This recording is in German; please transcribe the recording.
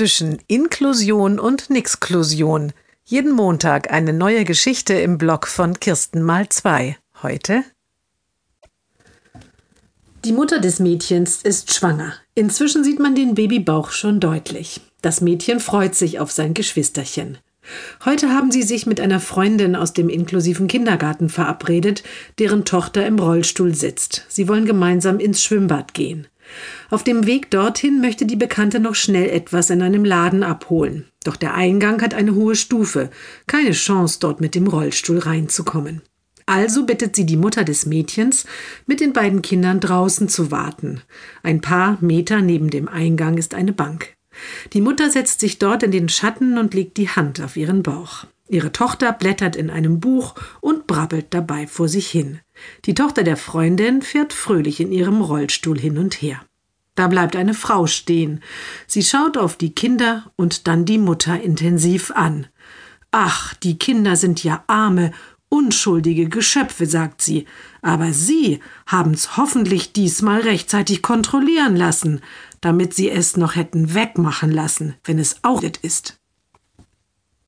zwischen Inklusion und Nixklusion. Jeden Montag eine neue Geschichte im Blog von Kirsten mal zwei. Heute die Mutter des Mädchens ist schwanger. Inzwischen sieht man den Babybauch schon deutlich. Das Mädchen freut sich auf sein Geschwisterchen. Heute haben sie sich mit einer Freundin aus dem inklusiven Kindergarten verabredet, deren Tochter im Rollstuhl sitzt. Sie wollen gemeinsam ins Schwimmbad gehen. Auf dem Weg dorthin möchte die Bekannte noch schnell etwas in einem Laden abholen. Doch der Eingang hat eine hohe Stufe. Keine Chance, dort mit dem Rollstuhl reinzukommen. Also bittet sie die Mutter des Mädchens, mit den beiden Kindern draußen zu warten. Ein paar Meter neben dem Eingang ist eine Bank. Die Mutter setzt sich dort in den Schatten und legt die Hand auf ihren Bauch. Ihre Tochter blättert in einem Buch und brabbelt dabei vor sich hin. Die Tochter der Freundin fährt fröhlich in ihrem Rollstuhl hin und her. Da bleibt eine Frau stehen. Sie schaut auf die Kinder und dann die Mutter intensiv an. Ach, die Kinder sind ja arme, unschuldige Geschöpfe, sagt sie, aber Sie haben's hoffentlich diesmal rechtzeitig kontrollieren lassen, damit Sie es noch hätten wegmachen lassen, wenn es auch ist.